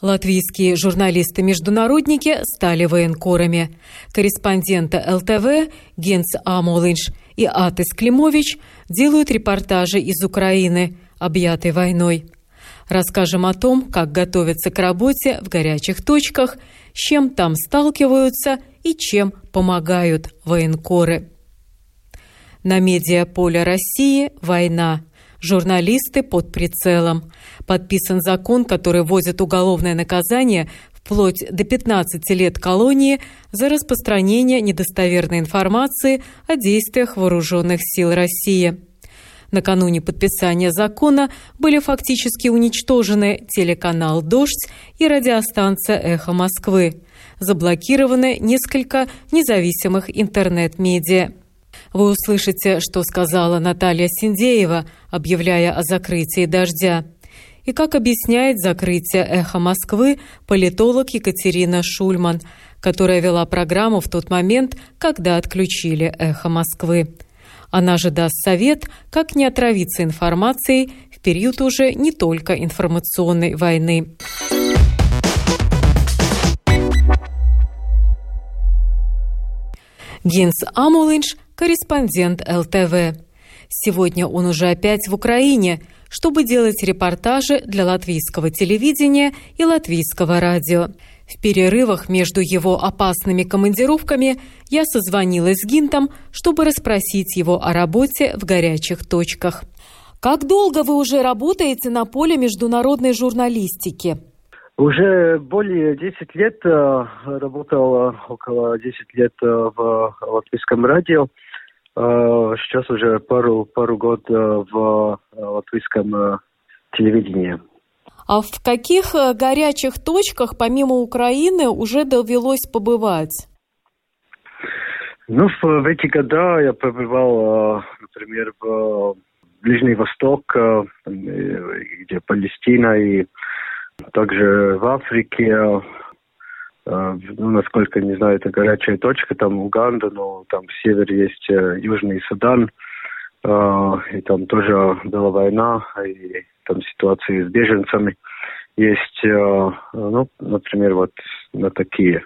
Латвийские журналисты-международники стали военкорами. Корреспонденты ЛТВ Генс Амолинш и Атис Климович делают репортажи из Украины, объятой войной. Расскажем о том, как готовятся к работе в горячих точках, с чем там сталкиваются и чем помогают военкоры. На медиаполе России война. Журналисты под прицелом. Подписан закон, который вводит уголовное наказание вплоть до 15 лет колонии за распространение недостоверной информации о действиях вооруженных сил России. Накануне подписания закона были фактически уничтожены телеканал «Дождь» и радиостанция «Эхо Москвы». Заблокированы несколько независимых интернет-медиа. Вы услышите, что сказала Наталья Синдеева, объявляя о закрытии «Дождя». И как объясняет закрытие «Эхо Москвы» политолог Екатерина Шульман, которая вела программу в тот момент, когда отключили «Эхо Москвы». Она же даст совет, как не отравиться информацией в период уже не только информационной войны. Гинс Амулинш – корреспондент ЛТВ. Сегодня он уже опять в Украине, чтобы делать репортажи для латвийского телевидения и латвийского радио. В перерывах между его опасными командировками я созвонилась с Гинтом, чтобы расспросить его о работе в горячих точках. Как долго вы уже работаете на поле международной журналистики? Уже более 10 лет э, работал, около 10 лет э, в латвийском радио. Э, сейчас уже пару, пару год в латвийском телевидении. А в каких э, горячих точках, помимо Украины, уже довелось побывать? Ну, в, эти года я побывал, э, например, в Ближний Восток, э, где Палестина, и также в Африке, ну, насколько не знаю, это горячая точка, там Уганда, но там в севере есть Южный Судан, и там тоже была война, и там ситуации с беженцами есть, э, ну, например, вот на такие.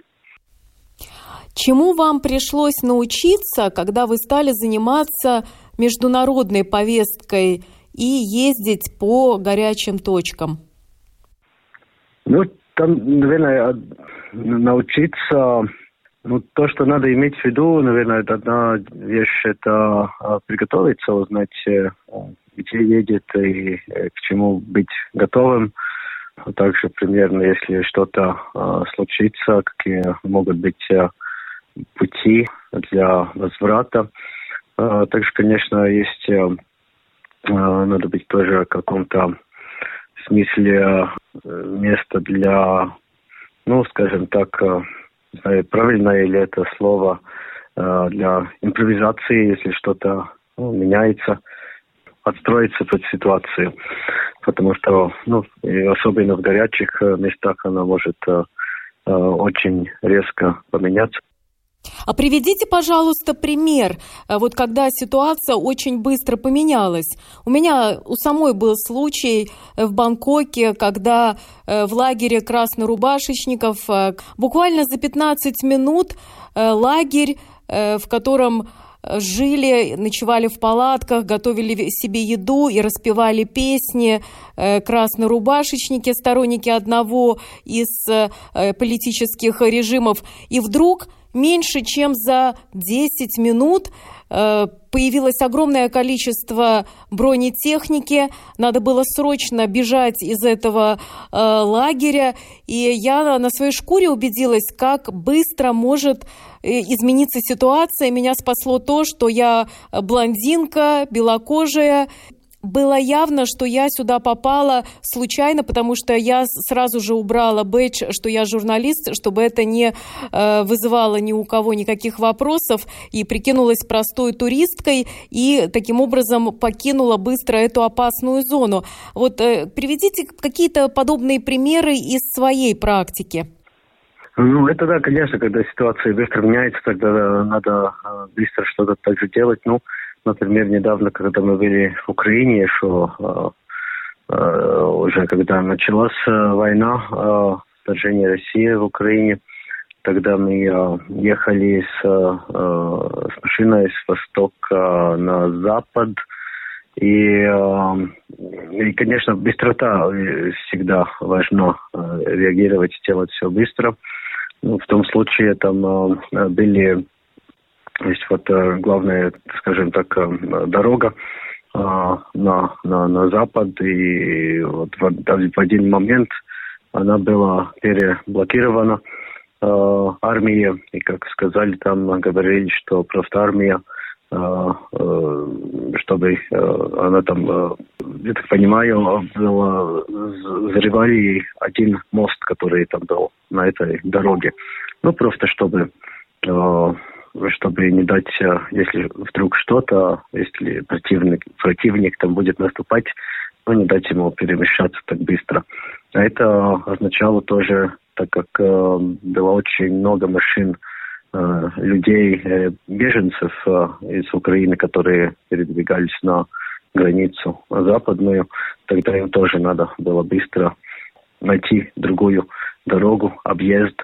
Чему вам пришлось научиться, когда вы стали заниматься международной повесткой и ездить по горячим точкам? Ну, там, наверное, научиться, ну, то, что надо иметь в виду, наверное, это одна вещь, это а, приготовиться, узнать, э, где едет и э, к чему быть готовым. А также примерно, если что-то э, случится, какие могут быть э, пути для возврата. Э, также, конечно, есть надо быть тоже в каком-то смысле э, место для, ну, скажем так, э, не знаю, правильное ли это слово, э, для импровизации, если что-то ну, меняется отстроиться под ситуацию. Потому что, ну, особенно в горячих э, местах она может очень резко поменяться. А приведите, пожалуйста, пример, э, вот когда ситуация очень быстро поменялась. У меня у самой был случай в Бангкоке, когда в лагере краснорубашечников буквально за 15 минут лагерь, в котором жили, ночевали в палатках, готовили себе еду и распевали песни э, краснорубашечники, сторонники одного из э, политических режимов. И вдруг меньше чем за 10 минут э, появилось огромное количество бронетехники, надо было срочно бежать из этого э, лагеря, и я на своей шкуре убедилась, как быстро может э, измениться ситуация. Меня спасло то, что я блондинка, белокожая, было явно, что я сюда попала случайно, потому что я сразу же убрала бэдж, что я журналист, чтобы это не э, вызывало ни у кого никаких вопросов, и прикинулась простой туристкой, и таким образом покинула быстро эту опасную зону. Вот э, приведите какие-то подобные примеры из своей практики. Ну, это да, конечно, когда ситуация быстро меняется, тогда надо э, быстро что-то также делать. Ну, Например, недавно, когда мы были в Украине, что э, э, уже когда началась э, война, вторжение России в Украине, тогда мы ехали с, с машиной с востока на запад, и, и, конечно, быстрота всегда важно э, реагировать, делать все быстро. Ну, в том случае там были есть вот э, главная, скажем так, э, дорога э, на, на, на запад, и вот в, в один момент она была переблокирована армией, и как сказали там, говорили, что просто армия чтобы она там, я так понимаю, была, взрывали один мост, который там был на этой дороге. Ну, просто чтобы чтобы не дать, э, если вдруг что-то, если противник, противник там будет наступать, ну, не дать ему перемещаться так быстро. А это означало тоже, так как э, было очень много машин, э, людей, э, беженцев э, из Украины, которые передвигались на границу западную, тогда им тоже надо было быстро найти другую дорогу, объезд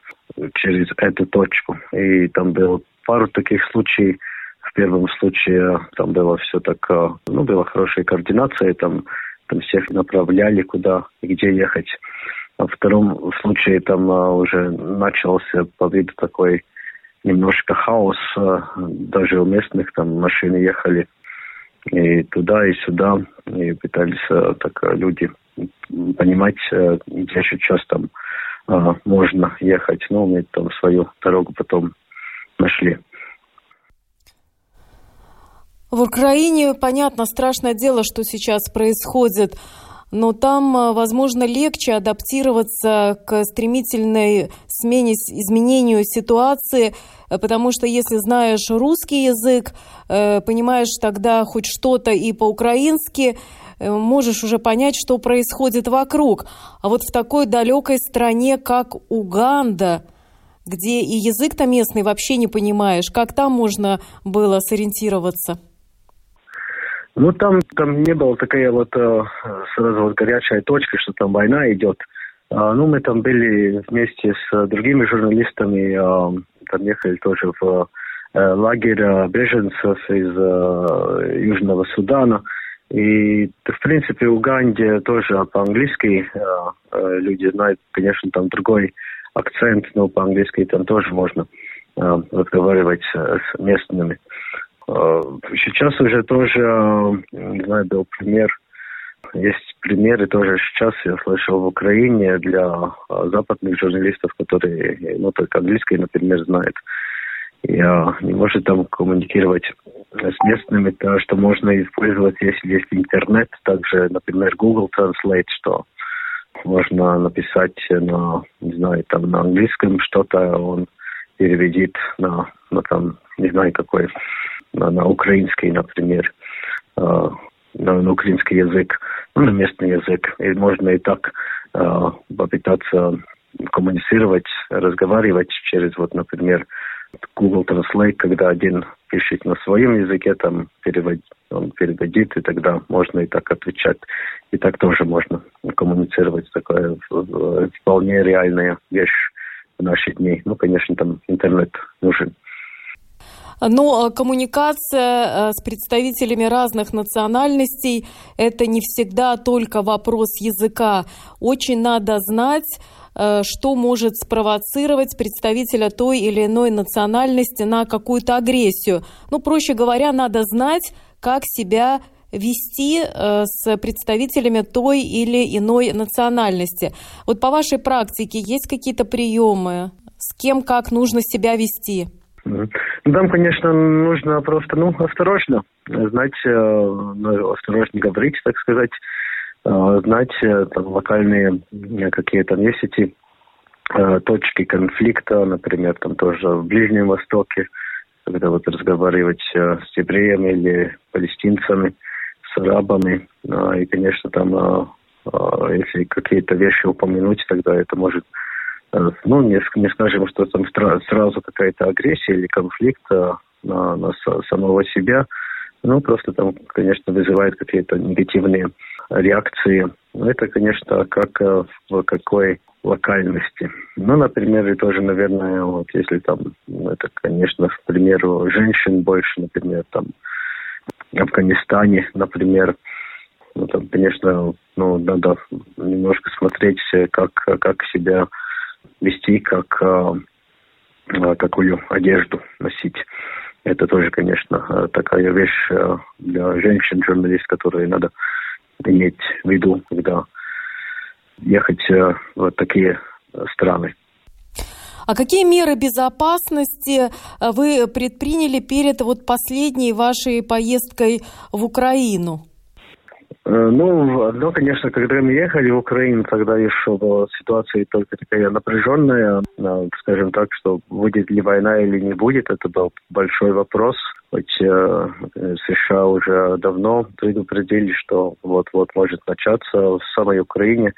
через эту точку. И там был пару таких случаев. В первом случае там было все так, э, ну, была хорошая координация, там, там всех направляли, куда и где ехать. А в втором случае там э, уже начался по виду такой немножко хаос, э, даже у местных там машины ехали и туда, и сюда, и пытались так люди понимать, где сейчас там можно ехать. Ну, мы там свою дорогу потом нашли. В Украине, понятно, страшное дело, что сейчас происходит, но там, э, возможно, легче адаптироваться к стремительной смене, изменению ситуации, э, потому что если знаешь русский язык, э, понимаешь тогда хоть что-то и по-украински, можешь уже понять, что происходит вокруг. А вот в такой далекой стране, как Уганда – где и язык-то местный вообще не понимаешь. Как там можно было сориентироваться? Ну, там, там не было такая вот э, сразу вот горячая точка, что там война идет. А, ну, мы там были вместе с другими журналистами, а, там ехали тоже в э, лагерь беженцев из э, Южного Судана. И, в принципе, Уганде тоже по-английски люди знают, конечно, там другой акцент, но по-английски там тоже можно э, разговаривать с местными. Э, сейчас уже тоже, э, не знаю, был пример, есть примеры тоже сейчас, я слышал, в Украине для западных журналистов, которые, ну, только английский, например, знают. И не может там коммуникировать с местными, то, что можно использовать, если есть интернет, также, например, Google Translate, что можно написать на, не знаю, там на английском что-то, он переведет на, на там, не знаю какой, на, на украинский, например, э, на, на украинский язык, ну, на местный язык. И можно и так э, попытаться коммуницировать, разговаривать через, вот, например, Google Translate, когда один пишет на своем языке, там переводит, он переводит, и тогда можно и так отвечать. И так тоже можно коммуницировать. Такая вполне реальная вещь в наши дни. Ну, конечно, там интернет нужен. Но а, коммуникация а, с представителями разных национальностей – это не всегда только вопрос языка. Очень надо знать, а, что может спровоцировать представителя той или иной национальности на какую-то агрессию. Ну, проще говоря, надо знать, как себя вести с представителями той или иной национальности. Вот по вашей практике есть какие-то приемы? С кем как нужно себя вести? Там, конечно, нужно просто, ну, осторожно, знать, ну, осторожно говорить, так сказать, знать там локальные какие там есть эти точки конфликта, например, там тоже в Ближнем Востоке, когда вот разговаривать с евреями или палестинцами, с арабами, и, конечно, там а, если какие-то вещи упомянуть, тогда это может, э, ну, не, не скажем, что там сразу какая-то агрессия или конфликт а, на, на самого себя, ну, просто там, конечно, вызывает какие-то негативные реакции. Но это, конечно, как э, в какой локальности. Ну, например, и тоже, наверное, вот если там, ну, это, конечно, к примеру, женщин больше, например, там, в Афганистане, например, ну, там, конечно, ну, надо немножко смотреть, как, как себя вести, как, а, а, какую одежду носить. Это тоже, конечно, такая вещь для женщин, журналист, которые надо иметь в виду, когда ехать в такие страны. А какие меры безопасности вы предприняли перед вот последней вашей поездкой в Украину? Э, ну, одно, конечно, когда мы ехали в Украину, тогда еще была ситуация только такая напряженная, э, скажем так, что будет ли война или не будет, это был большой вопрос. Хоть э, США уже давно предупредили, что вот-вот может начаться в самой Украине.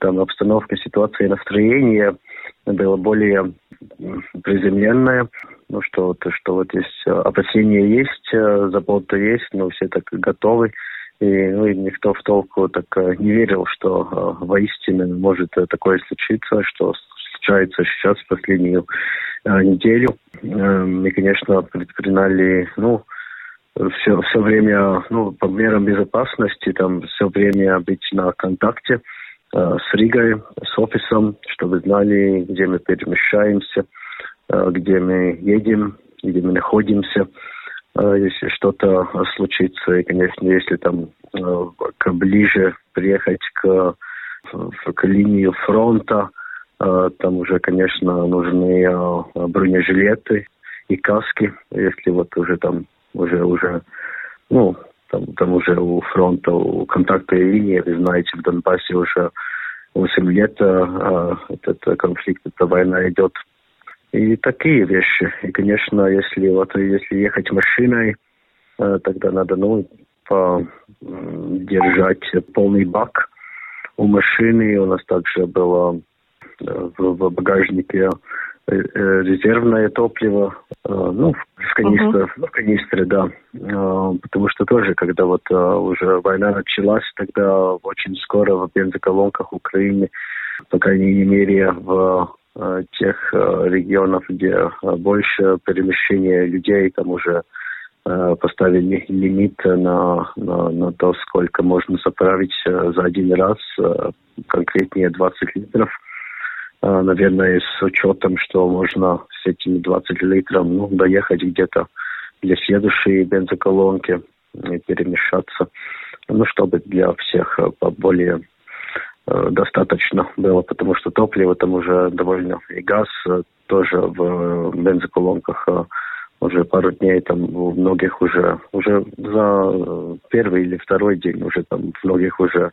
Там обстановка, ситуация настроение было более приземленная. Ну что, то, что вот есть опасения есть, забота есть, но все так готовы. И, ну, никто в толку так э, не верил, что э, воистину может э, такое случиться, что случается сейчас в последнюю неделю. Э, конечно, предприняли, ну, все, все время, ну, по мерам безопасности, там, все время быть на контакте э, с Ригой, с офисом, чтобы знали, где мы перемещаемся, э, где мы едем, где мы находимся. А, если что-то случится, и, конечно, если там э, к ближе приехать к, к линии фронта, э, там уже, конечно, нужны э, бронежилеты и каски, если вот уже там уже уже ну там, там уже у фронта, у контактной линии, вы знаете, в Донбассе уже 8 лет этот конфликт, эта война идет и такие вещи. И, конечно, если вот если ехать машиной, э, тогда надо, ну, держать полный бак у машины. У нас также было э, в, багажнике э, резервное топливо, ну, в канистре, uh-huh. в канистре, да. Потому что тоже, когда вот уже война началась, тогда очень скоро в бензоколонках Украины, по крайней мере, в тех э, регионов, где э, больше перемещения людей, там уже поставили лимит на, на, на то, сколько можно заправить за один раз, конкретнее 20 литров. Наверное, с учетом, что можно с этими 20 литров ну, доехать где-то для следующей бензоколонки и перемешаться, ну, чтобы для всех более Э, достаточно было, потому что топливо там уже довольно, и газ э, тоже в бензоколонках э, уже пару дней там у многих уже, уже за первый или второй день уже там многих уже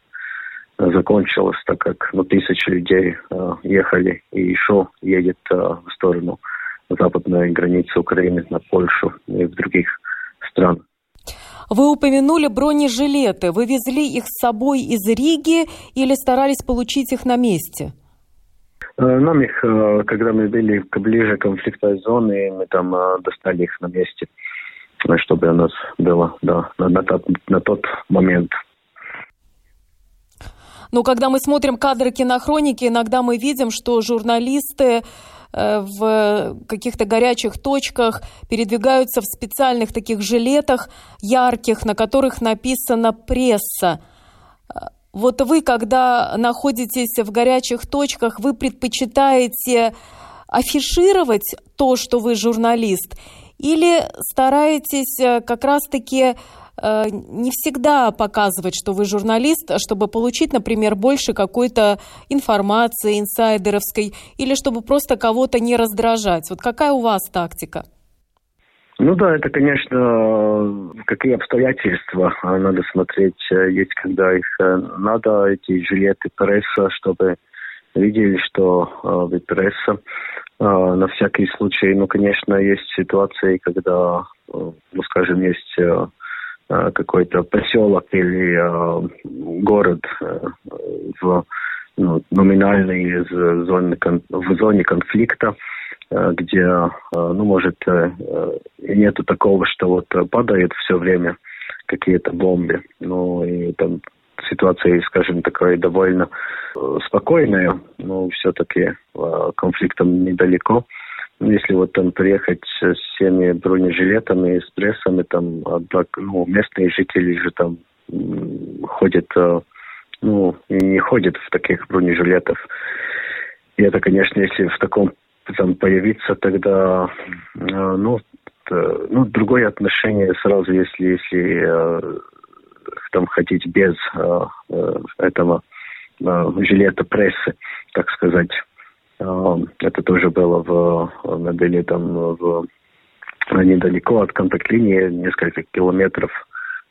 закончилось, так как ну, тысячи людей э, ехали и еще едет э, в сторону западной границы Украины на Польшу и в других стран. Вы упомянули бронежилеты. Вы везли их с собой из Риги или старались получить их на месте? Э, нам их, э, когда мы были ближе к конфликтной зоне, мы там э, достали их на месте, чтобы у нас было да, на, на, тот, на тот момент. Но когда мы смотрим кадры кинохроники, иногда мы видим, что журналисты в каких-то горячих точках, передвигаются в специальных таких жилетах ярких, на которых написано «пресса». Вот вы, когда находитесь в горячих точках, вы предпочитаете афишировать то, что вы журналист, или стараетесь э, как раз-таки Э, не всегда показывать, что вы журналист, чтобы получить, например, больше какой-то информации инсайдеровской или чтобы просто кого-то не раздражать. Вот какая у вас тактика? Ну да, это, конечно, какие обстоятельства надо смотреть. Есть, когда их надо, эти жилеты пресса, чтобы видели, что э, пресса э, на всякий случай. Ну, конечно, есть ситуации, когда, э, ну, скажем, есть э, э какой-то поселок или э, город э, в ну, номинальной зоне, в зоне конфликта, э, где, э, ну, может, э, нету такого, что вот падает все время какие-то бомбы, ну, и там ситуация, скажем, такая довольно э, спокойная, но все-таки э, конфликтом недалеко. Если вот там приехать с всеми бронежилетами, с прессами, там, ну, местные жители же там ходят, э, ну, и не ходят в таких бронежилетах. И это, конечно, если в таком там появиться, тогда, ну, ну, другое отношение сразу, если, если там ходить без э, э, этого э, жилета прессы, так сказать. Это тоже было в, были там в, недалеко от контакт-линии, несколько километров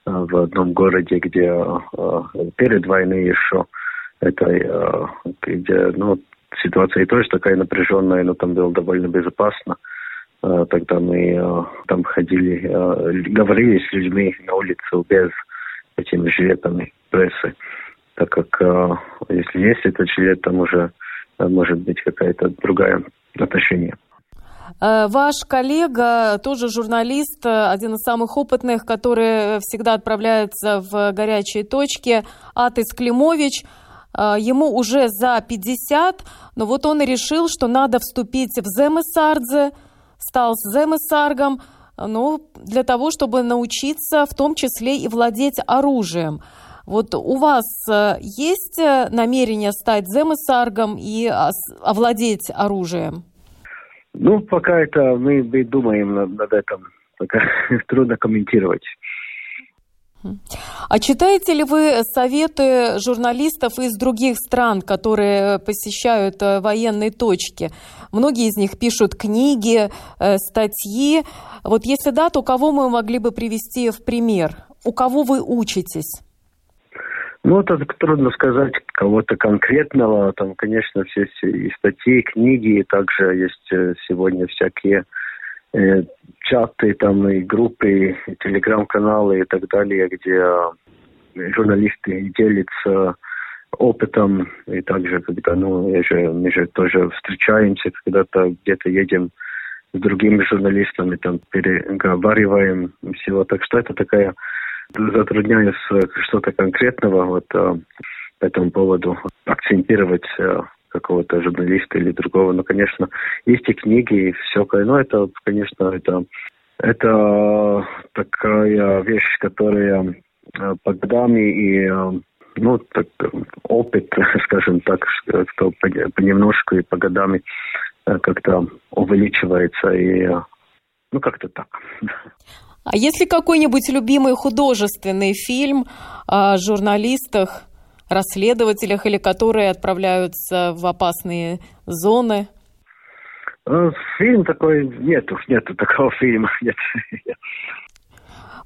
в одном городе, где перед войной еще это где, ну, ситуация тоже такая напряженная, но там было довольно безопасно. Тогда мы там ходили, говорили с людьми на улице без этими жилетами прессы, так как если есть этот жилет, там уже может быть какая-то другая отношение. Э, ваш коллега, тоже журналист, один из самых опытных, который всегда отправляется в горячие точки, Атис Климович, ему уже за 50, но вот он решил, что надо вступить в Земесардзе, стал Земесаргом, ну, для того, чтобы научиться в том числе и владеть оружием. Вот у вас э, есть э, намерение стать земесаргом и овладеть оружием? Ну, пока это мы, мы думаем над, над этим. Пока трудно комментировать. А читаете ли вы советы журналистов из других стран, которые посещают э, военные точки? Многие из них пишут книги, э, статьи. Вот если да, то кого мы могли бы привести в пример? У кого вы учитесь? Ну, это трудно сказать кого-то конкретного. Там, конечно, все, и статьи, и книги, и также есть э, сегодня всякие э, чаты, там и группы, и телеграм-каналы и так далее, где э, журналисты делятся опытом, и также, когда, ну, я же, мы же тоже встречаемся, когда-то где-то едем с другими журналистами, там, переговариваем всего. Так что это такая, затрудняюсь что-то конкретного вот а, по этому поводу акцентировать а, какого-то журналиста или другого. Но, конечно, есть и книги, и всякое. Но это, конечно, это, это такая вещь, которая по годами и ну, так, опыт, скажем так, что понемножку и по годами э, как-то увеличивается и э, ну как-то так. А если какой-нибудь любимый художественный фильм о журналистах, расследователях или которые отправляются в опасные зоны? Э, фильм такой нету, нету такого фильма, нет.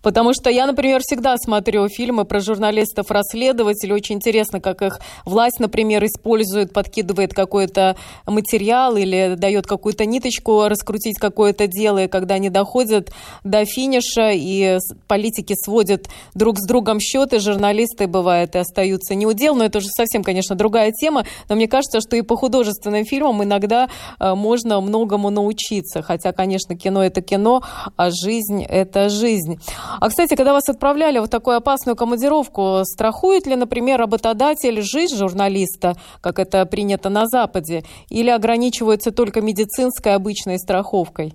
Потому что я, например, всегда смотрю фильмы про журналистов-расследователей. Очень интересно, как их власть, например, использует, подкидывает какой-то материал или дает какую-то ниточку раскрутить какое-то дело. И когда они доходят до финиша, и политики сводят друг с другом счеты, журналисты, бывает, и остаются неудел. Но это уже совсем, конечно, другая тема. Но мне кажется, что и по художественным фильмам иногда э, можно многому научиться. Хотя, конечно, кино – это кино, а жизнь – это жизнь. А, кстати, когда вас отправляли в такую опасную командировку, страхует ли, например, работодатель жизнь журналиста, как это принято на Западе, или ограничивается только медицинской обычной страховкой?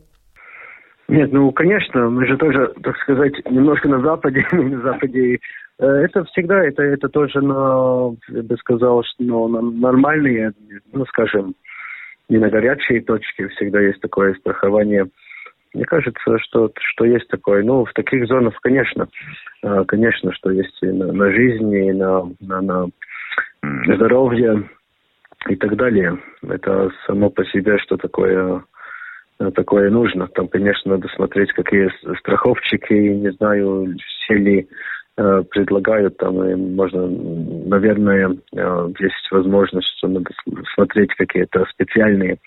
Нет, ну, конечно, мы же тоже, так сказать, немножко на Западе, на Западе э, это всегда, это, это тоже, на, я бы сказал, что ну, нормальные, ну, скажем, не на горячие точки, всегда есть такое страхование мне кажется, что, что есть такое. Ну, в таких зонах, конечно, э, конечно, что есть и на, на жизни, и на, на, на здоровье и так далее. Это само по себе, что такое такое нужно. Там, конечно, надо смотреть, какие страховщики, не знаю, все ли э, предлагают, там и можно, наверное, э, есть возможность, что надо смотреть какие-то специальные э,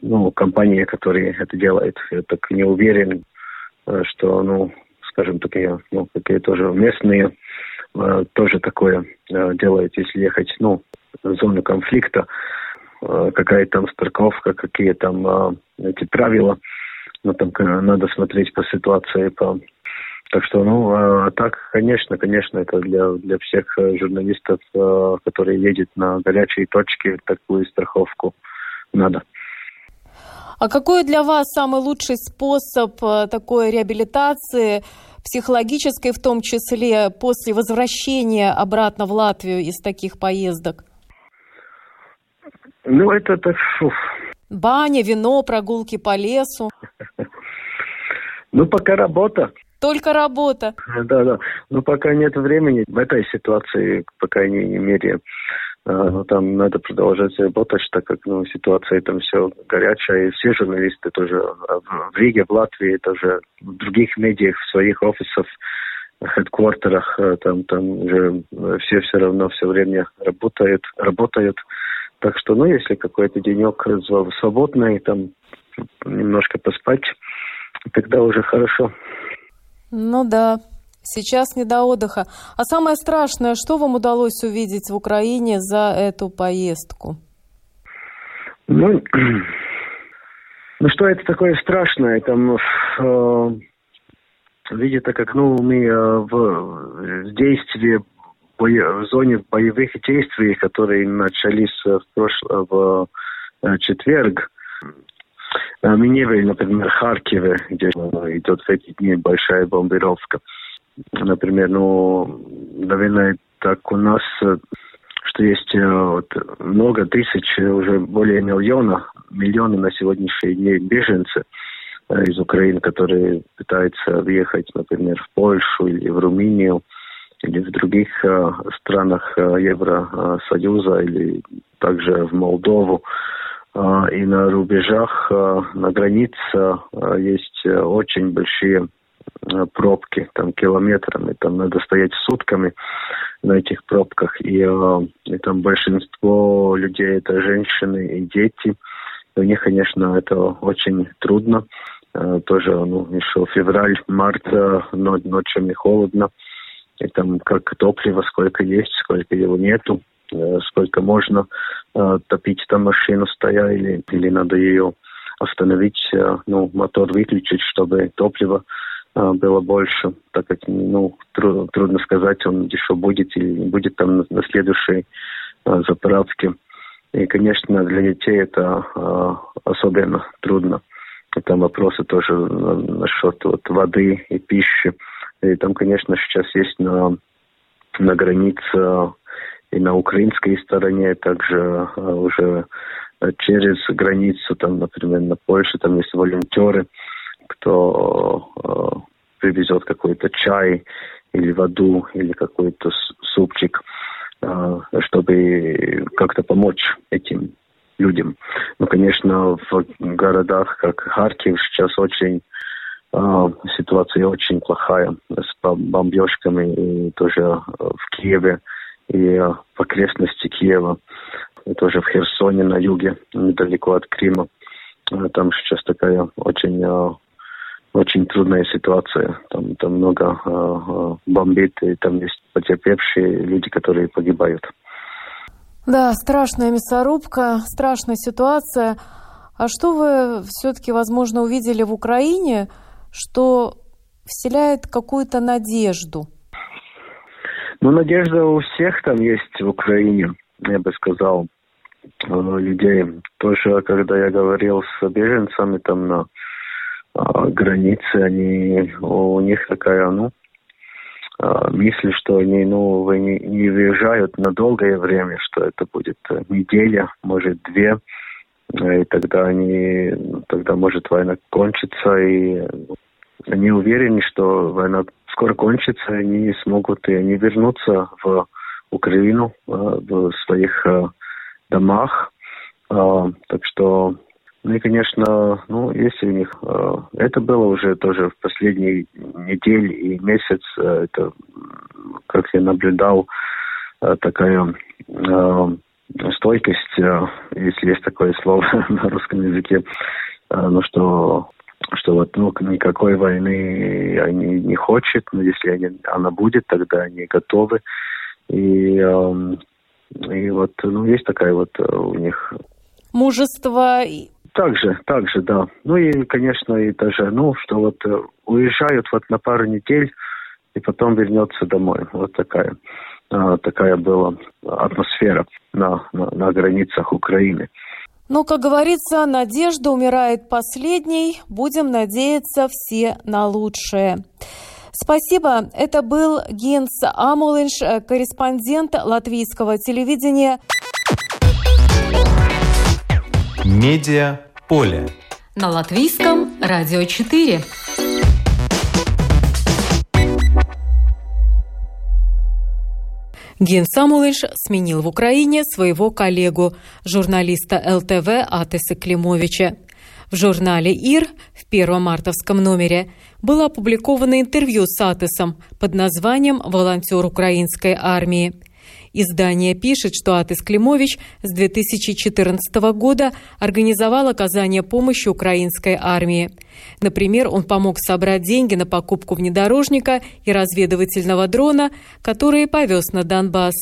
ну, компании, которые это делают. Я так не уверен, э, что, ну, скажем, такие, ну, какие тоже местные э, тоже такое э, делают, если ехать, ну, в зону конфликта, э, какая там страховка, какие там э, эти правила. Ну, там надо смотреть по ситуации, по... Так что, ну, а так, конечно, конечно, это для, для всех э, журналистов, э, которые едут на горячие точки, такую страховку надо. А какой для вас самый лучший способ э, такой реабилитации, психологической в том числе, после возвращения обратно в Латвию из таких поездок? Ну, это так... Фу. Баня, вино, прогулки по лесу. Ну, пока работа. Только работа. Да, да. Но пока нет времени в этой ситуации, по крайней мере, а, ну, там надо продолжать работать, так как ну, ситуация там все горячая, и все журналисты тоже в Риге, в Латвии, тоже в других медиах, в своих офисах, хедквартерах, а, там, там уже все все равно все время работают, работают. Так что, ну, если какой-то денек свободный, там немножко поспать, тогда уже хорошо. Ну да, Сейчас не до отдыха. А самое страшное, что вам удалось увидеть в Украине за эту поездку? Ну, ну что это такое страшное? Там э, видите, как ну мы э, в, действии в зоне боевых действий, которые начались в прошлом в э, четверг, э, мы не были, например, в Харькове, где идет в эти дни большая бомбировка например, ну, наверное, так у нас, э, что есть э, вот, много тысяч, уже более миллиона, миллионы на сегодняшний день беженцы э, из Украины, которые пытаются въехать, например, в Польшу или в Румынию, или в других э, странах э, Евросоюза, или также в Молдову. Э, и на рубежах, э, на границе э, есть очень большие Э, пробки там километрами, там надо стоять сутками на этих пробках, и, э, и там большинство людей это женщины и дети, и у них, конечно, это очень трудно, э, тоже, ну, еще февраль, март, но ночами холодно, и там как топливо, сколько есть, сколько его нету, сколько можно топить там машину стоя, или, или надо ее остановить, ну, мотор выключить, чтобы топливо было больше, так как, ну, трудно, трудно сказать, он еще будет или не будет там на, на следующей а, заправке. И, конечно, для детей это а, особенно трудно. И там вопросы тоже насчет вот, воды и пищи. И там, конечно, сейчас есть на, на границе и на украинской стороне, также а, уже через границу, там, например, на Польше, там есть волонтеры, кто э, привезет какой-то чай или воду или какой-то супчик, э, чтобы как-то помочь этим людям. Ну, конечно, в городах, как Харьков, сейчас очень э, ситуация очень плохая с бомбежками и тоже в Киеве и в окрестности Киева, и тоже в Херсоне на юге, недалеко от Крыма. Там сейчас такая очень очень трудная ситуация. Там, там много э, бомбит, и там есть потерпевшие люди, которые погибают. Да, страшная мясорубка, страшная ситуация. А что вы все-таки, возможно, увидели в Украине, что вселяет какую-то надежду? Ну, надежда у всех там есть в Украине, я бы сказал, людей. Тоже, когда я говорил с беженцами там на границы, они, у них такая, ну, а, мысль, что они, ну, вы не, не выезжают на долгое время, что это будет неделя, может, две, и тогда они, тогда может война кончиться, и они уверены, что война скоро кончится, и они смогут, и они вернутся в Украину, а, в своих домах. Так что Ну и, конечно, ну, если у них... Э, это было уже тоже в последние недели и месяц. Э, это, как я наблюдал, э, такая э, стойкость, э, если есть такое слово на русском языке, э, ну что что вот ну, никакой войны они не хотят, но если они, она будет, тогда они готовы. И, э, и вот, ну, есть такая вот э, у них... Мужество также, также, да. Ну и, конечно, и даже, ну, что вот э, уезжают вот на пару недель и потом вернется домой. Вот такая, а, такая была атмосфера на, на, на границах Украины. Но, как говорится, надежда умирает последней. Будем надеяться все на лучшее. Спасибо. Это был Генс Амулинш, э, корреспондент латвийского телевидения. Медиа поле. На латвийском радио 4. Ген Самулыш сменил в Украине своего коллегу, журналиста ЛТВ Атеса Климовича. В журнале «Ир» в первом мартовском номере было опубликовано интервью с Атесом под названием «Волонтер украинской армии». Издание пишет, что Атис Климович с 2014 года организовал оказание помощи украинской армии. Например, он помог собрать деньги на покупку внедорожника и разведывательного дрона, которые повез на Донбасс.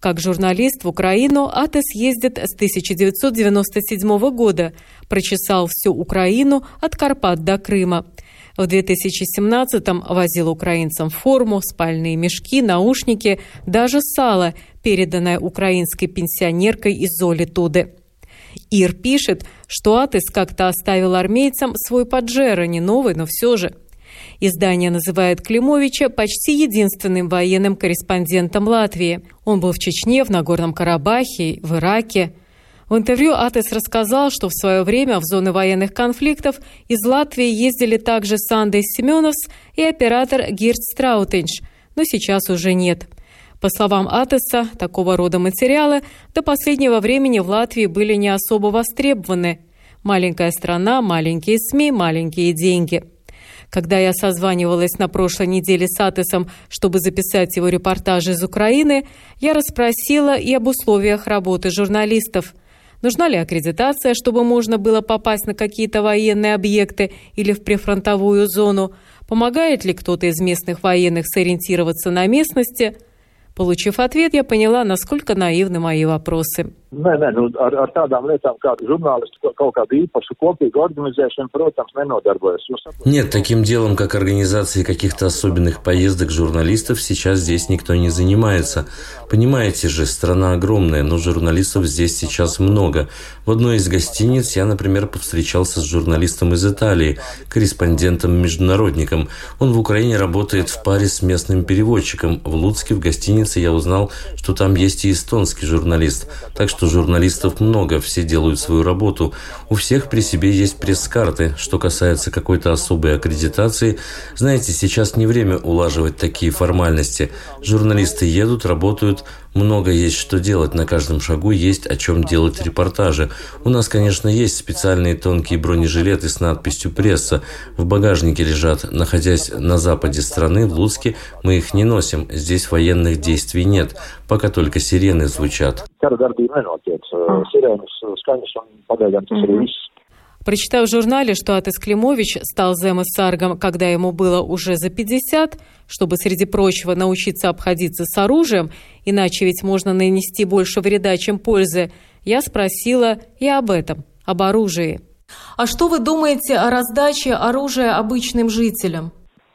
Как журналист в Украину Атес ездит с 1997 года, прочесал всю Украину от Карпат до Крыма. В 2017-м возил украинцам форму, спальные мешки, наушники, даже сало, переданное украинской пенсионеркой из Золи Туды. Ир пишет, что Атыс как-то оставил армейцам свой поджеро, не новый, но все же. Издание называет Климовича почти единственным военным корреспондентом Латвии. Он был в Чечне, в Нагорном Карабахе, в Ираке – в интервью Атис рассказал, что в свое время в зоны военных конфликтов из Латвии ездили также Сандийс Семеновс и оператор Гирт Страутиньш, но сейчас уже нет. По словам Атиса, такого рода материалы до последнего времени в Латвии были не особо востребованы. Маленькая страна, маленькие СМИ, маленькие деньги. Когда я созванивалась на прошлой неделе с Атесом, чтобы записать его репортаж из Украины, я расспросила и об условиях работы журналистов – Нужна ли аккредитация, чтобы можно было попасть на какие-то военные объекты или в прифронтовую зону? Помогает ли кто-то из местных военных сориентироваться на местности? Получив ответ, я поняла, насколько наивны мои вопросы. Nē, nē, nu, ar, ar tādām lietām kā žurnālistu kaut kādu īpašu kopīgu organizēšanu, protams, neноdarbojas. Нет, таким делом, как организация каких-то особенных поездок журналистов, сейчас здесь никто не занимается. Понимаете же, страна огромная, но журналистов здесь сейчас много. В одной из гостиниц я, например, повстречался с журналистом из Италии, корреспондентом-международником. Он в Украине работает в паре с местным переводчиком. В Луцке в гостинице я узнал, что там есть и эстонский журналист. Так что журналистов много, все делают свою работу. У всех при себе есть пресс-карты. Что касается какой-то особой аккредитации, знаете, сейчас не время улаживать такие формальности. Журналисты едут, работают, много есть что делать, на каждом шагу есть о чем делать репортажи. У нас, конечно, есть специальные тонкие бронежилеты с надписью «Пресса». В багажнике лежат. Находясь на западе страны, в Луцке, мы их не носим. Здесь военных действий нет, пока только сирены звучат. Прочитав в журнале, что Атес Климович стал земэссаргом, когда ему было уже за 50, чтобы, среди прочего, научиться обходиться с оружием, иначе ведь можно нанести больше вреда, чем пользы, я спросила и об этом, об оружии. А что вы думаете о раздаче оружия обычным жителям?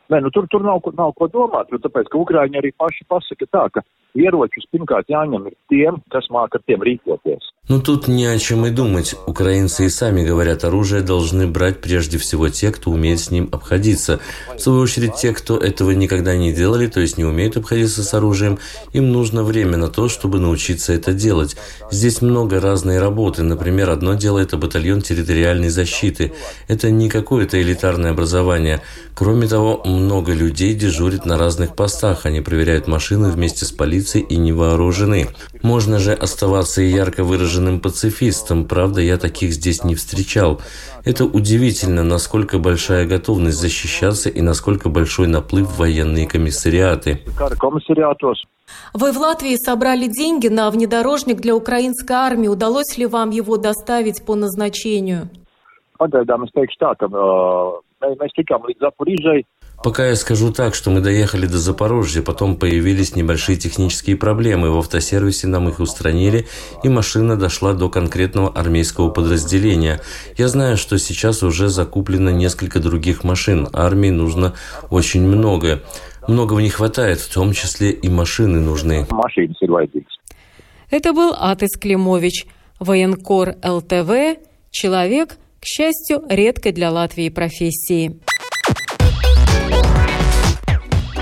Nē, nu, tur, tur nav, nav ko domāt, jo tāpēc, ka Ukrāņi arī paši pasaka tā, ka ieročus pirmkārt jāņem ir tiem, kas māk ar tiem rīkoties. Ну тут не о чем и думать. Украинцы и сами говорят, оружие должны брать прежде всего те, кто умеет с ним обходиться. В свою очередь, те, кто этого никогда не делали, то есть не умеют обходиться с оружием, им нужно время на то, чтобы научиться это делать. Здесь много разной работы. Например, одно дело это батальон территориальной защиты. Это не какое-то элитарное образование. Кроме того, много людей дежурит на разных постах. Они проверяют машины вместе с полицией и не вооружены. Можно же оставаться и ярко выраженным выраженным пацифистом, правда, я таких здесь не встречал. Это удивительно, насколько большая готовность защищаться и насколько большой наплыв в военные комиссариаты. Вы в Латвии собрали деньги на внедорожник для украинской армии. Удалось ли вам его доставить по назначению? Pagaidām es teikšu tā, ka uh, mēs tikām līdz. Пока я скажу так, что мы доехали до Запорожья, потом появились небольшие технические проблемы. В автосервисе нам их устранили, и машина дошла до конкретного армейского подразделения. Я знаю, что сейчас уже закуплено несколько других машин. Армии нужно очень много. Многого не хватает, в том числе и машины нужны. Это был Атис Климович, военкор ЛТВ, человек, к счастью, редкой для Латвии профессии.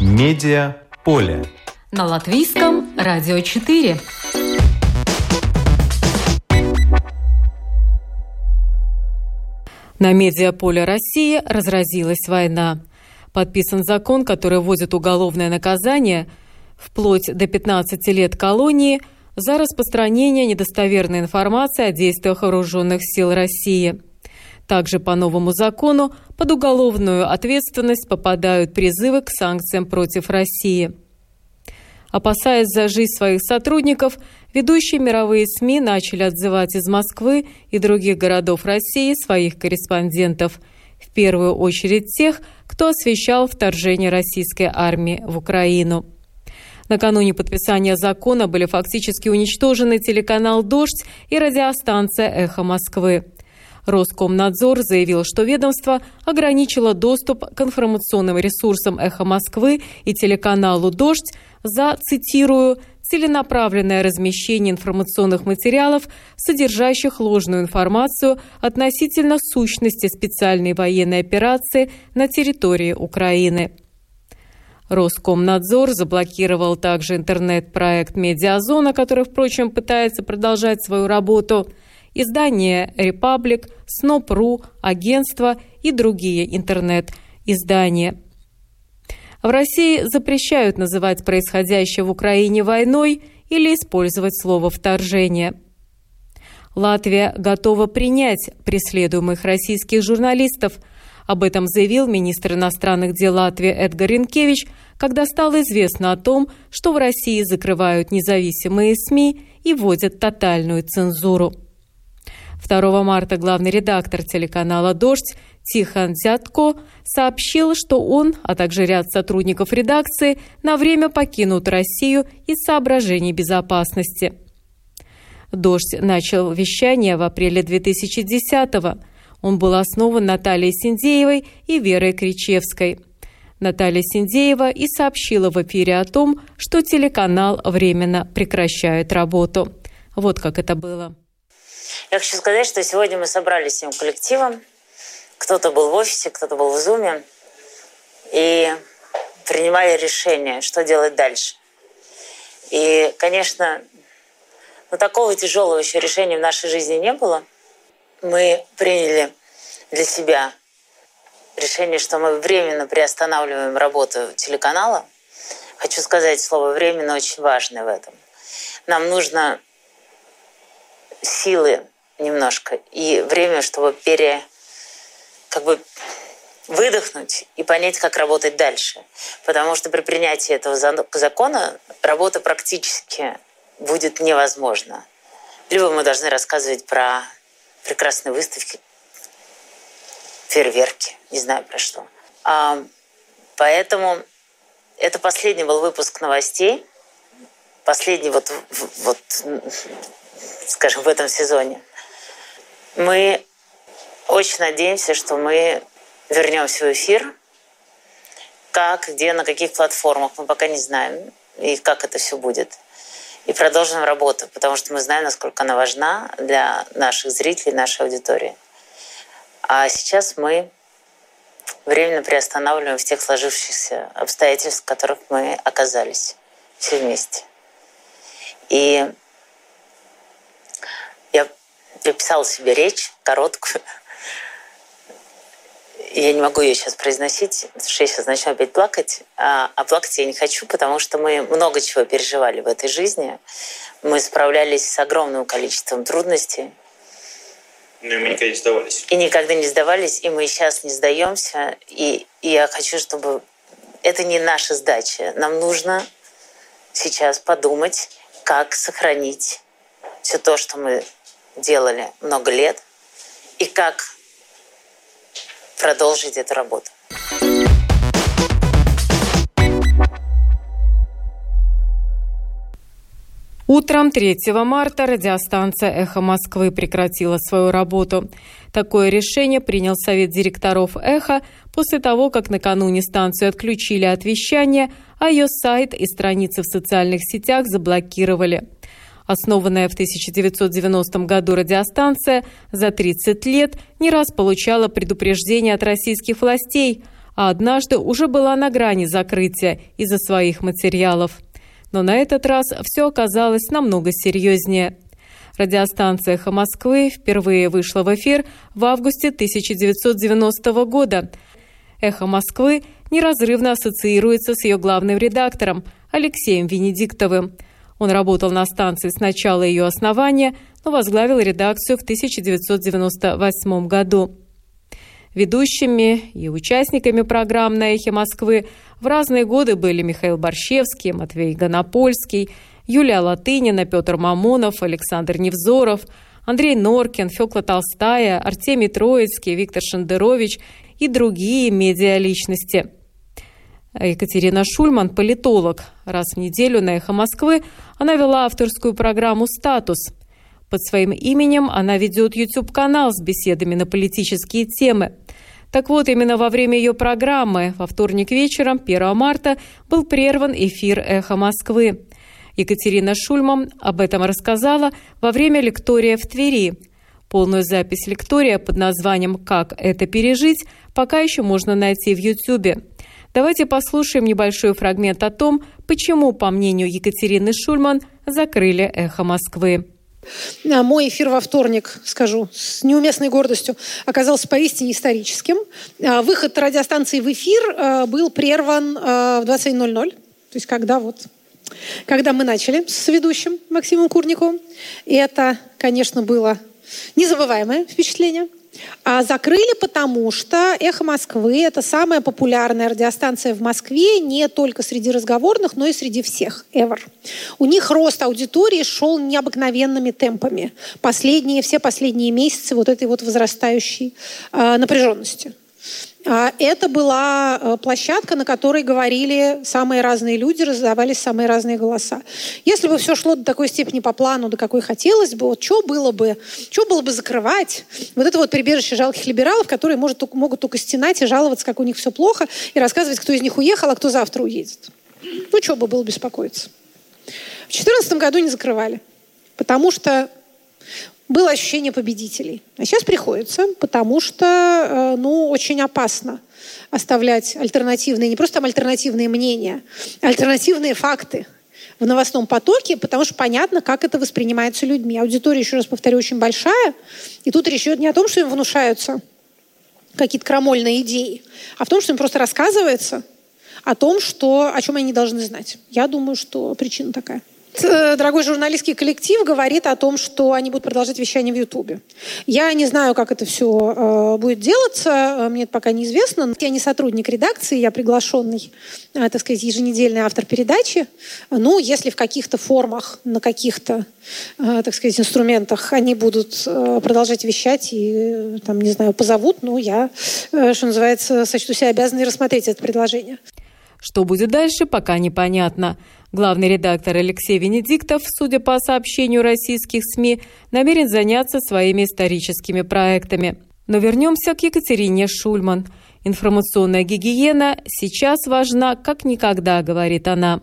Медиа поле. На латвийском радио 4. На медиаполе России разразилась война. Подписан закон, который вводит уголовное наказание вплоть до 15 лет колонии за распространение недостоверной информации о действиях вооруженных сил России – также по новому закону под уголовную ответственность попадают призывы к санкциям против России. Опасаясь за жизнь своих сотрудников, ведущие мировые СМИ начали отзывать из Москвы и других городов России своих корреспондентов, в первую очередь тех, кто освещал вторжение российской армии в Украину. Накануне подписания закона были фактически уничтожены телеканал «Дождь» и радиостанция «Эхо Москвы». Роскомнадзор заявил, что ведомство ограничило доступ к информационным ресурсам «Эхо Москвы» и телеканалу «Дождь» за, цитирую, целенаправленное размещение информационных материалов, содержащих ложную информацию относительно сущности специальной военной операции на территории Украины. Роскомнадзор заблокировал также интернет-проект «Медиазона», который, впрочем, пытается продолжать свою работу – издание «Репаблик», «Сноп.ру», агентство и другие интернет-издания. В России запрещают называть происходящее в Украине войной или использовать слово «вторжение». Латвия готова принять преследуемых российских журналистов. Об этом заявил министр иностранных дел Латвии Эдгар Ренкевич, когда стало известно о том, что в России закрывают независимые СМИ и вводят тотальную цензуру. 2 марта главный редактор телеканала «Дождь» Тихон Зятко сообщил, что он, а также ряд сотрудников редакции на время покинут Россию из соображений безопасности. «Дождь» начал вещание в апреле 2010-го. Он был основан Натальей Синдеевой и Верой Кричевской. Наталья Синдеева и сообщила в эфире о том, что телеканал временно прекращает работу. Вот как это было. Я хочу сказать, что сегодня мы собрались всем коллективом. Кто-то был в офисе, кто-то был в зуме. И принимали решение, что делать дальше. И, конечно, ну, такого тяжелого еще решения в нашей жизни не было. Мы приняли для себя решение, что мы временно приостанавливаем работу телеканала. Хочу сказать, слово «временно» очень важное в этом. Нам нужно силы немножко и время, чтобы пере, как бы выдохнуть и понять, как работать дальше. Потому что при принятии этого закона работа практически будет невозможна. Либо мы должны рассказывать про прекрасные выставки, фейерверки, не знаю про что. А, поэтому это последний был выпуск новостей. Последний вот, вот скажем, в этом сезоне. Мы очень надеемся, что мы вернемся в эфир. Как, где, на каких платформах, мы пока не знаем. И как это все будет. И продолжим работу, потому что мы знаем, насколько она важна для наших зрителей, нашей аудитории. А сейчас мы временно приостанавливаем в тех сложившихся обстоятельствах, в которых мы оказались все вместе. И я я писала себе речь короткую. я не могу ее сейчас произносить, потому что я сейчас начну опять плакать. А, а плакать я не хочу, потому что мы много чего переживали в этой жизни. Мы справлялись с огромным количеством трудностей. Ну и мы никогда не сдавались. И никогда не сдавались, и мы сейчас не сдаемся. И, и я хочу, чтобы это не наша сдача. Нам нужно сейчас подумать, как сохранить все то, что мы делали много лет, и как продолжить эту работу. Утром 3 марта радиостанция «Эхо Москвы» прекратила свою работу. Такое решение принял Совет директоров «Эхо» после того, как накануне станцию отключили от вещания, а ее сайт и страницы в социальных сетях заблокировали. Основанная в 1990 году радиостанция за 30 лет не раз получала предупреждения от российских властей, а однажды уже была на грани закрытия из-за своих материалов. Но на этот раз все оказалось намного серьезнее. Радиостанция «Эхо Москвы» впервые вышла в эфир в августе 1990 года. «Эхо Москвы» неразрывно ассоциируется с ее главным редактором Алексеем Венедиктовым – он работал на станции с начала ее основания, но возглавил редакцию в 1998 году. Ведущими и участниками программ на «Эхе Москвы» в разные годы были Михаил Борщевский, Матвей Гонопольский, Юлия Латынина, Петр Мамонов, Александр Невзоров, Андрей Норкин, Фёкла Толстая, Артемий Троицкий, Виктор Шендерович и другие медиаличности – Екатерина Шульман – политолог. Раз в неделю на «Эхо Москвы» она вела авторскую программу «Статус». Под своим именем она ведет YouTube-канал с беседами на политические темы. Так вот, именно во время ее программы во вторник вечером, 1 марта, был прерван эфир «Эхо Москвы». Екатерина Шульман об этом рассказала во время лектория в Твери. Полную запись лектория под названием «Как это пережить» пока еще можно найти в YouTube. Давайте послушаем небольшой фрагмент о том, почему, по мнению Екатерины Шульман, закрыли «Эхо Москвы». А, мой эфир во вторник, скажу, с неуместной гордостью, оказался поистине историческим. А, выход радиостанции в эфир а, был прерван в 21.00, то есть когда вот когда мы начали с ведущим Максимом Курниковым. И это, конечно, было незабываемое впечатление – а закрыли, потому что «Эхо Москвы» — это самая популярная радиостанция в Москве не только среди разговорных, но и среди всех, ever. У них рост аудитории шел необыкновенными темпами. Последние, все последние месяцы вот этой вот возрастающей э, напряженности. А, это была э, площадка, на которой говорили самые разные люди, раздавались самые разные голоса. Если бы все шло до такой степени по плану, до какой хотелось бы, вот что было бы, что было бы закрывать? Вот это вот прибежище жалких либералов, которые может, могут только стенать и жаловаться, как у них все плохо, и рассказывать, кто из них уехал, а кто завтра уедет. Ну, что бы было беспокоиться? В 2014 году не закрывали, потому что было ощущение победителей. А сейчас приходится, потому что, э, ну, очень опасно оставлять альтернативные, не просто там альтернативные мнения, а альтернативные факты в новостном потоке, потому что понятно, как это воспринимается людьми. Аудитория, еще раз повторю, очень большая, и тут речь идет не о том, что им внушаются какие-то крамольные идеи, а в том, что им просто рассказывается о том, что, о чем они должны знать. Я думаю, что причина такая. Э, дорогой журналистский коллектив говорит о том, что они будут продолжать вещание в Ютубе. Я не знаю, как это все э, будет делаться, э, мне это пока неизвестно. Я не сотрудник редакции, я приглашенный, так сказать, еженедельный автор передачи. Ну, если в каких-то формах, на каких-то, так сказать, инструментах они будут продолжать вещать и, там, не знаю, позовут, ну, я, что называется, сочту себя обязанной рассмотреть это предложение. Что будет дальше, пока непонятно. Главный редактор Алексей Венедиктов, судя по сообщению российских СМИ, намерен заняться своими историческими проектами. Но вернемся к Екатерине Шульман. Информационная гигиена сейчас важна как никогда, говорит она.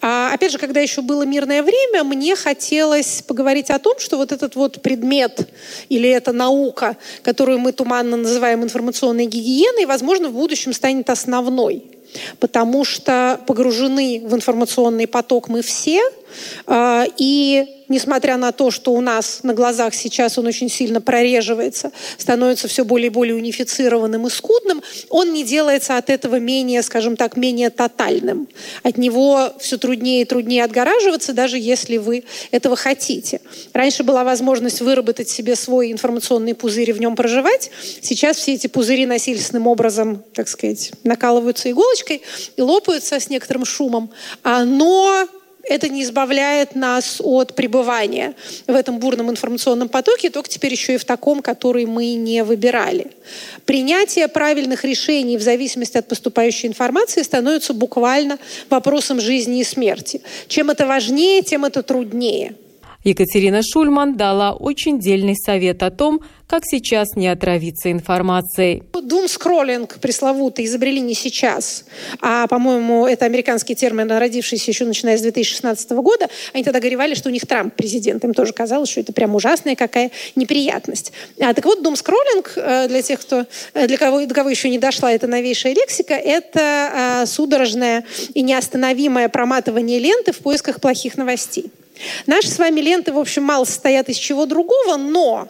А, опять же, когда еще было мирное время, мне хотелось поговорить о том, что вот этот вот предмет или эта наука, которую мы туманно называем информационной гигиеной, возможно, в будущем станет основной потому что погружены в информационный поток мы все – и несмотря на то, что у нас на глазах сейчас он очень сильно прореживается, становится все более и более унифицированным и скудным, он не делается от этого менее, скажем так, менее тотальным. От него все труднее и труднее отгораживаться, даже если вы этого хотите. Раньше была возможность выработать себе свой информационный пузырь и в нем проживать. Сейчас все эти пузыри насильственным образом, так сказать, накалываются иголочкой и лопаются с некоторым шумом. А, но это не избавляет нас от пребывания в этом бурном информационном потоке, только теперь еще и в таком, который мы не выбирали. Принятие правильных решений в зависимости от поступающей информации становится буквально вопросом жизни и смерти. Чем это важнее, тем это труднее. Екатерина Шульман дала очень дельный совет о том, как сейчас не отравиться информацией. Дум-скроллинг пресловутый изобрели не сейчас, а, по-моему, это американский термин, родившийся еще начиная с 2016 года. Они тогда горевали, что у них Трамп президент. Им тоже казалось, что это прям ужасная какая неприятность. А, так вот, дум-скроллинг, э, для тех, кто, э, для кого, до кого еще не дошла эта новейшая лексика, это а, судорожное и неостановимое проматывание ленты в поисках плохих новостей. Наши с вами ленты, в общем, мало состоят из чего другого, но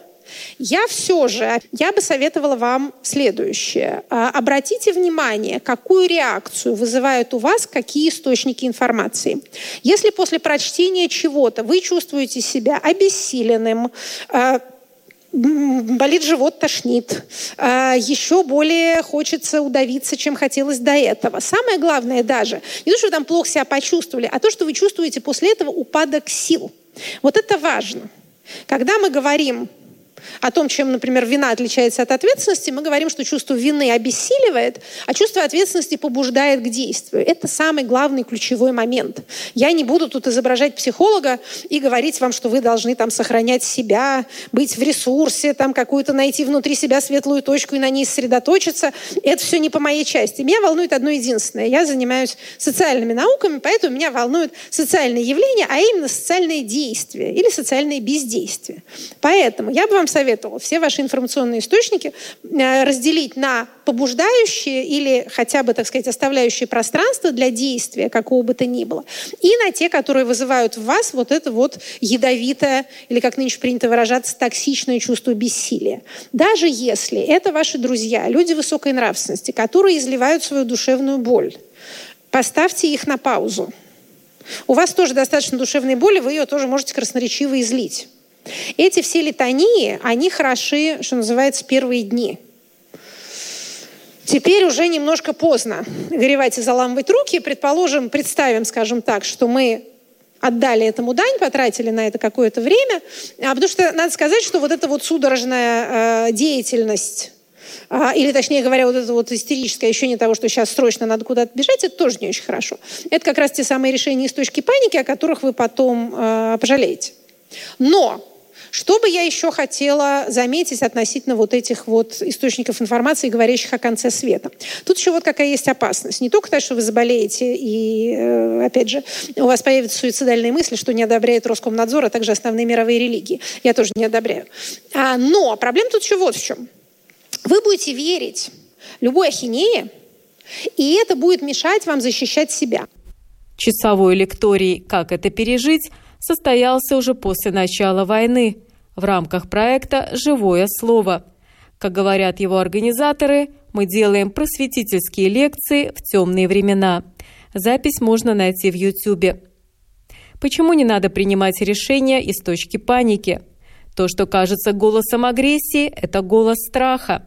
я все же, я бы советовала вам следующее. А, обратите внимание, какую реакцию вызывают у вас какие источники информации. Если после прочтения чего-то вы чувствуете себя обессиленным, а, болит живот, тошнит. А, еще более хочется удавиться, чем хотелось до этого. Самое главное даже, не то, что вы там плохо себя почувствовали, а то, что вы чувствуете после этого упадок сил. Вот это важно. Когда мы говорим о том, чем, например, вина отличается от ответственности, мы говорим, что чувство вины обессиливает, а чувство ответственности побуждает к действию. Это самый главный ключевой момент. Я не буду тут изображать психолога и говорить вам, что вы должны там сохранять себя, быть в ресурсе, там какую-то найти внутри себя светлую точку и на ней сосредоточиться. Это все не по моей части. Меня волнует одно единственное. Я занимаюсь социальными науками, поэтому меня волнуют социальные явления, а именно социальные действия или социальные бездействия. Поэтому я бы вам советовала все ваши информационные источники э, разделить на побуждающие или хотя бы, так сказать, оставляющие пространство для действия какого бы то ни было, и на те, которые вызывают в вас вот это вот ядовитое, или, как нынче принято выражаться, токсичное чувство бессилия. Даже если это ваши друзья, люди высокой нравственности, которые изливают свою душевную боль, поставьте их на паузу. У вас тоже достаточно душевной боли, вы ее тоже можете красноречиво излить. Эти все литании, они хороши, что называется, первые дни. Теперь уже немножко поздно горевать и заламывать руки. Предположим, представим, скажем так, что мы отдали этому дань, потратили на это какое-то время. А потому что надо сказать, что вот эта вот судорожная э, деятельность а, или, точнее говоря, вот это вот истерическое ощущение того, что сейчас срочно надо куда-то бежать, это тоже не очень хорошо. Это как раз те самые решения из точки паники, о которых вы потом э, пожалеете. Но что бы я еще хотела заметить относительно вот этих вот источников информации, говорящих о конце света? Тут еще вот какая есть опасность. Не только то, что вы заболеете и, э, опять же, у вас появятся суицидальные мысли, что не одобряет Роскомнадзор, а также основные мировые религии. Я тоже не одобряю. А, но проблема тут еще вот в чем. Вы будете верить любой ахинее, и это будет мешать вам защищать себя. Часовой лекторий «Как это пережить» состоялся уже после начала войны в рамках проекта «Живое слово». Как говорят его организаторы, мы делаем просветительские лекции в темные времена. Запись можно найти в YouTube. Почему не надо принимать решения из точки паники? То, что кажется голосом агрессии, это голос страха.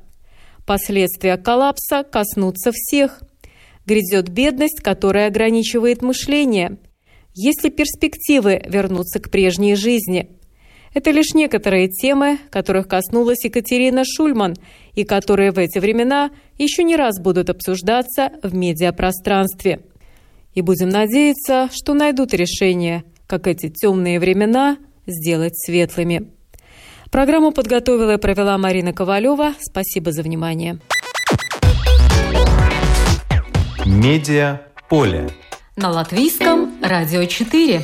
Последствия коллапса коснутся всех. Грядет бедность, которая ограничивает мышление – есть ли перспективы вернуться к прежней жизни? Это лишь некоторые темы, которых коснулась Екатерина Шульман и которые в эти времена еще не раз будут обсуждаться в медиапространстве. И будем надеяться, что найдут решение, как эти темные времена сделать светлыми. Программу подготовила и провела Марина Ковалева. Спасибо за внимание. Медиа поле. На латвийском радио 4.